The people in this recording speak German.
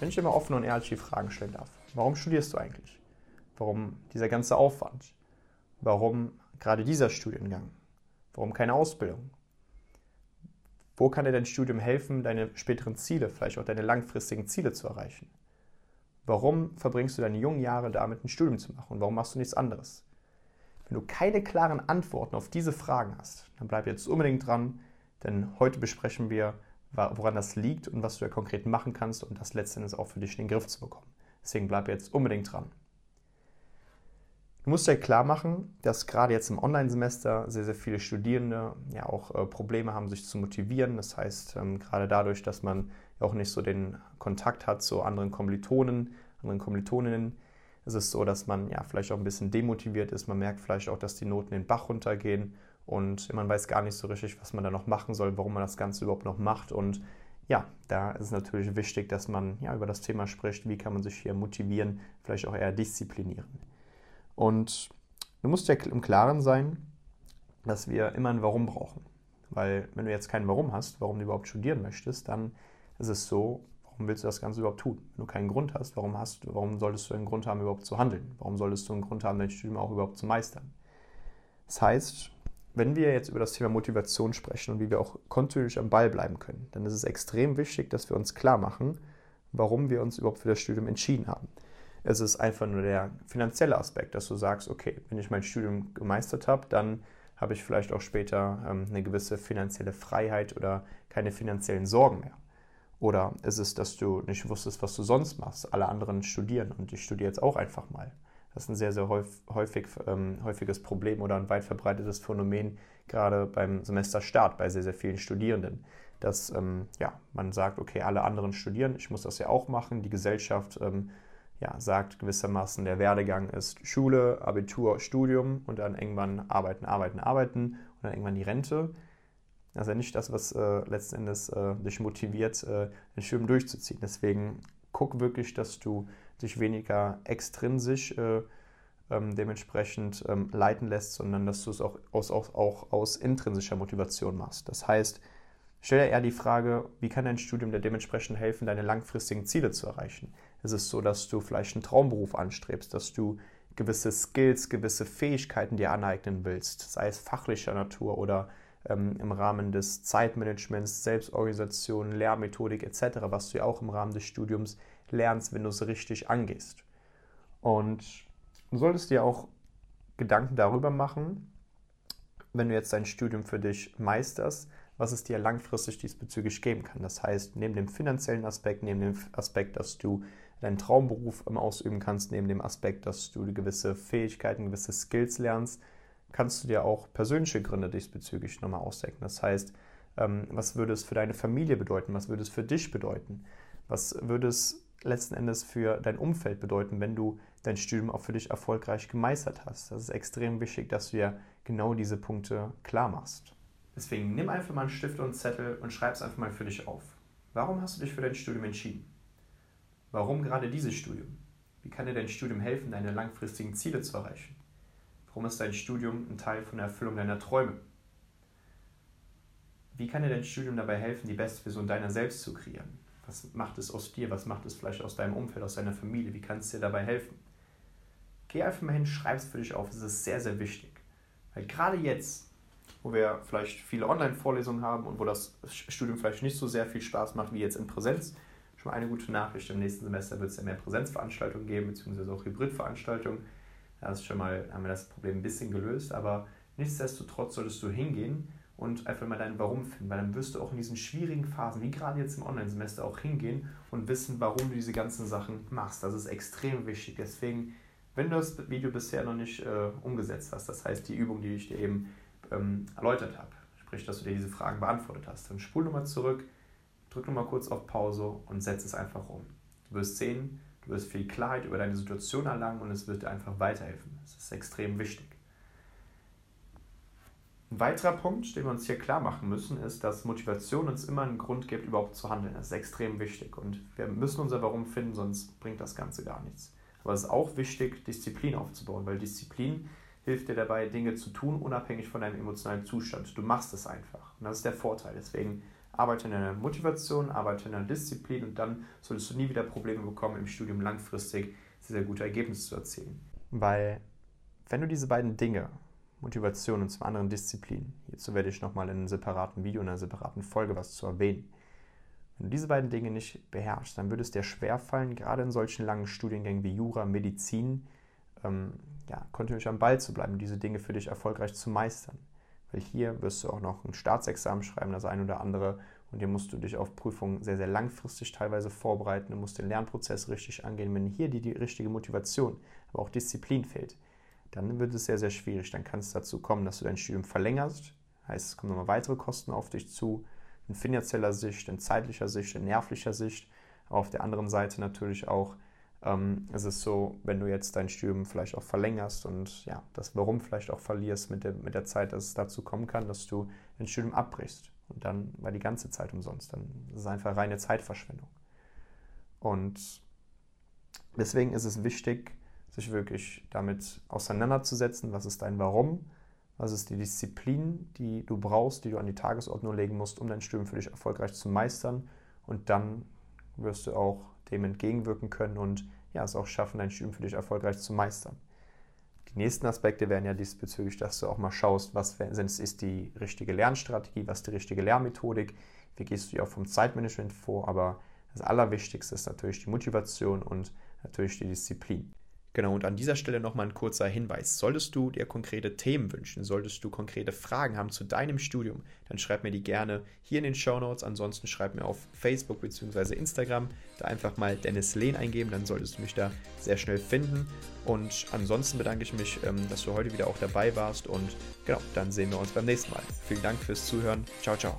wenn ich immer offen und ehrlich die Fragen stellen darf. Warum studierst du eigentlich? Warum dieser ganze Aufwand? Warum gerade dieser Studiengang? Warum keine Ausbildung? Wo kann dir dein Studium helfen, deine späteren Ziele, vielleicht auch deine langfristigen Ziele zu erreichen? Warum verbringst du deine jungen Jahre damit, ein Studium zu machen? Und warum machst du nichts anderes? Wenn du keine klaren Antworten auf diese Fragen hast, dann bleib jetzt unbedingt dran, denn heute besprechen wir, woran das liegt und was du ja konkret machen kannst, um das letztendlich auch für dich in den Griff zu bekommen. Deswegen bleib jetzt unbedingt dran. Du musst dir klar machen, dass gerade jetzt im Online-Semester sehr, sehr viele Studierende ja auch äh, Probleme haben, sich zu motivieren. Das heißt, ähm, gerade dadurch, dass man auch nicht so den Kontakt hat zu anderen Kommilitonen, anderen Kommilitoninnen, ist es so, dass man ja vielleicht auch ein bisschen demotiviert ist. Man merkt vielleicht auch, dass die Noten den Bach runtergehen und man weiß gar nicht so richtig, was man da noch machen soll, warum man das Ganze überhaupt noch macht. Und ja, da ist es natürlich wichtig, dass man ja, über das Thema spricht, wie kann man sich hier motivieren, vielleicht auch eher disziplinieren. Und du musst ja im Klaren sein, dass wir immer ein Warum brauchen. Weil wenn du jetzt kein Warum hast, warum du überhaupt studieren möchtest, dann ist es so, warum willst du das Ganze überhaupt tun? Wenn du keinen Grund hast, warum, hast, warum solltest du einen Grund haben, überhaupt zu handeln? Warum solltest du einen Grund haben, dein Studium auch überhaupt zu meistern? Das heißt, wenn wir jetzt über das Thema Motivation sprechen und wie wir auch kontinuierlich am Ball bleiben können, dann ist es extrem wichtig, dass wir uns klar machen, warum wir uns überhaupt für das Studium entschieden haben. Es ist einfach nur der finanzielle Aspekt, dass du sagst, okay, wenn ich mein Studium gemeistert habe, dann habe ich vielleicht auch später ähm, eine gewisse finanzielle Freiheit oder keine finanziellen Sorgen mehr. Oder ist es, dass du nicht wusstest, was du sonst machst? Alle anderen studieren und ich studiere jetzt auch einfach mal. Das ist ein sehr, sehr häufig, ähm, häufiges Problem oder ein weit verbreitetes Phänomen, gerade beim Semesterstart bei sehr, sehr vielen Studierenden. Dass ähm, ja, man sagt, okay, alle anderen studieren, ich muss das ja auch machen. Die Gesellschaft ähm, ja, sagt gewissermaßen, der Werdegang ist Schule, Abitur, Studium und dann irgendwann arbeiten, arbeiten, arbeiten und dann irgendwann die Rente. Das ist ja nicht das, was äh, letzten Endes äh, dich motiviert, äh, den Studium durchzuziehen. Deswegen guck wirklich, dass du dich weniger extrinsisch äh, ähm, dementsprechend ähm, leiten lässt, sondern dass du es auch aus, auch, auch aus intrinsischer Motivation machst. Das heißt, stell dir eher die Frage, wie kann dein Studium dir dementsprechend helfen, deine langfristigen Ziele zu erreichen? Ist es so, dass du vielleicht einen Traumberuf anstrebst, dass du gewisse Skills, gewisse Fähigkeiten dir aneignen willst, sei es fachlicher Natur oder ähm, im Rahmen des Zeitmanagements, Selbstorganisation, Lehrmethodik etc., was du ja auch im Rahmen des Studiums lernst, wenn du es richtig angehst. Und du solltest dir auch Gedanken darüber machen, wenn du jetzt dein Studium für dich meisterst, was es dir langfristig diesbezüglich geben kann. Das heißt, neben dem finanziellen Aspekt, neben dem Aspekt, dass du deinen Traumberuf ausüben kannst, neben dem Aspekt, dass du gewisse Fähigkeiten, gewisse Skills lernst, kannst du dir auch persönliche Gründe diesbezüglich nochmal ausdenken. Das heißt, ähm, was würde es für deine Familie bedeuten? Was würde es für dich bedeuten? Was würde es letzten Endes für dein Umfeld bedeuten, wenn du dein Studium auch für dich erfolgreich gemeistert hast. Das ist extrem wichtig, dass du ja genau diese Punkte klar machst. Deswegen nimm einfach mal einen Stift und einen Zettel und schreib es einfach mal für dich auf. Warum hast du dich für dein Studium entschieden? Warum gerade dieses Studium? Wie kann dir dein Studium helfen, deine langfristigen Ziele zu erreichen? Warum ist dein Studium ein Teil von der Erfüllung deiner Träume? Wie kann dir dein Studium dabei helfen, die beste Version deiner selbst zu kreieren? Was macht es aus dir? Was macht es vielleicht aus deinem Umfeld, aus deiner Familie? Wie kann es dir dabei helfen? Geh einfach mal hin, schreib es für dich auf. Das ist sehr, sehr wichtig. Weil gerade jetzt, wo wir vielleicht viele Online-Vorlesungen haben und wo das Studium vielleicht nicht so sehr viel Spaß macht wie jetzt in Präsenz, schon mal eine gute Nachricht. Im nächsten Semester wird es ja mehr Präsenzveranstaltungen geben, beziehungsweise auch Hybridveranstaltungen. Da ist schon mal, haben wir das Problem ein bisschen gelöst, aber nichtsdestotrotz solltest du hingehen und einfach mal dein Warum finden, weil dann wirst du auch in diesen schwierigen Phasen, wie gerade jetzt im Online-Semester, auch hingehen und wissen, warum du diese ganzen Sachen machst. Das ist extrem wichtig. Deswegen, wenn du das Video bisher noch nicht äh, umgesetzt hast, das heißt die Übung, die ich dir eben ähm, erläutert habe, sprich, dass du dir diese Fragen beantwortet hast, dann spul nochmal zurück, drück nochmal kurz auf Pause und setz es einfach um. Du wirst sehen, Du wirst viel Klarheit über deine Situation erlangen und es wird dir einfach weiterhelfen. Das ist extrem wichtig. Ein weiterer Punkt, den wir uns hier klar machen müssen, ist, dass Motivation uns immer einen Grund gibt, überhaupt zu handeln. Das ist extrem wichtig und wir müssen unser Warum finden, sonst bringt das Ganze gar nichts. Aber es ist auch wichtig, Disziplin aufzubauen, weil Disziplin hilft dir dabei, Dinge zu tun, unabhängig von deinem emotionalen Zustand. Du machst es einfach. Und das ist der Vorteil. Deswegen arbeite in deiner Motivation, arbeite in deiner Disziplin und dann solltest du nie wieder Probleme bekommen, im Studium langfristig sehr, sehr gute Ergebnisse zu erzielen. Weil, wenn du diese beiden Dinge Motivation und zum anderen Disziplin. Hierzu werde ich nochmal in einem separaten Video, in einer separaten Folge was zu erwähnen. Wenn du diese beiden Dinge nicht beherrschst, dann würde es dir schwerfallen, gerade in solchen langen Studiengängen wie Jura, Medizin, ähm, ja, kontinuierlich am Ball zu bleiben, diese Dinge für dich erfolgreich zu meistern. Weil hier wirst du auch noch ein Staatsexamen schreiben, das ein oder andere, und hier musst du dich auf Prüfungen sehr, sehr langfristig teilweise vorbereiten, du musst den Lernprozess richtig angehen. Wenn hier die, die richtige Motivation, aber auch Disziplin fehlt, dann wird es sehr, sehr schwierig. Dann kann es dazu kommen, dass du dein Studium verlängerst. Heißt, es kommen nochmal weitere Kosten auf dich zu, in finanzieller Sicht, in zeitlicher Sicht, in nervlicher Sicht. Aber auf der anderen Seite natürlich auch ähm, ist es so, wenn du jetzt dein Studium vielleicht auch verlängerst und ja, das Warum vielleicht auch verlierst mit der, mit der Zeit, dass es dazu kommen kann, dass du dein Studium abbrichst. Und dann war die ganze Zeit umsonst. Dann ist es einfach reine Zeitverschwendung. Und deswegen ist es wichtig, sich wirklich damit auseinanderzusetzen, was ist dein Warum, was ist die Disziplin, die du brauchst, die du an die Tagesordnung legen musst, um dein Studium für dich erfolgreich zu meistern. Und dann wirst du auch dem entgegenwirken können und ja, es auch schaffen, dein Studium für dich erfolgreich zu meistern. Die nächsten Aspekte wären ja diesbezüglich, dass du auch mal schaust, was ist die richtige Lernstrategie, was ist die richtige Lehrmethodik, wie gehst du ja auch vom Zeitmanagement vor, aber das Allerwichtigste ist natürlich die Motivation und natürlich die Disziplin. Genau, und an dieser Stelle nochmal ein kurzer Hinweis. Solltest du dir konkrete Themen wünschen, solltest du konkrete Fragen haben zu deinem Studium, dann schreib mir die gerne hier in den Show Notes. Ansonsten schreib mir auf Facebook bzw. Instagram da einfach mal Dennis Lehn eingeben, dann solltest du mich da sehr schnell finden. Und ansonsten bedanke ich mich, ähm, dass du heute wieder auch dabei warst und genau, dann sehen wir uns beim nächsten Mal. Vielen Dank fürs Zuhören. Ciao, ciao.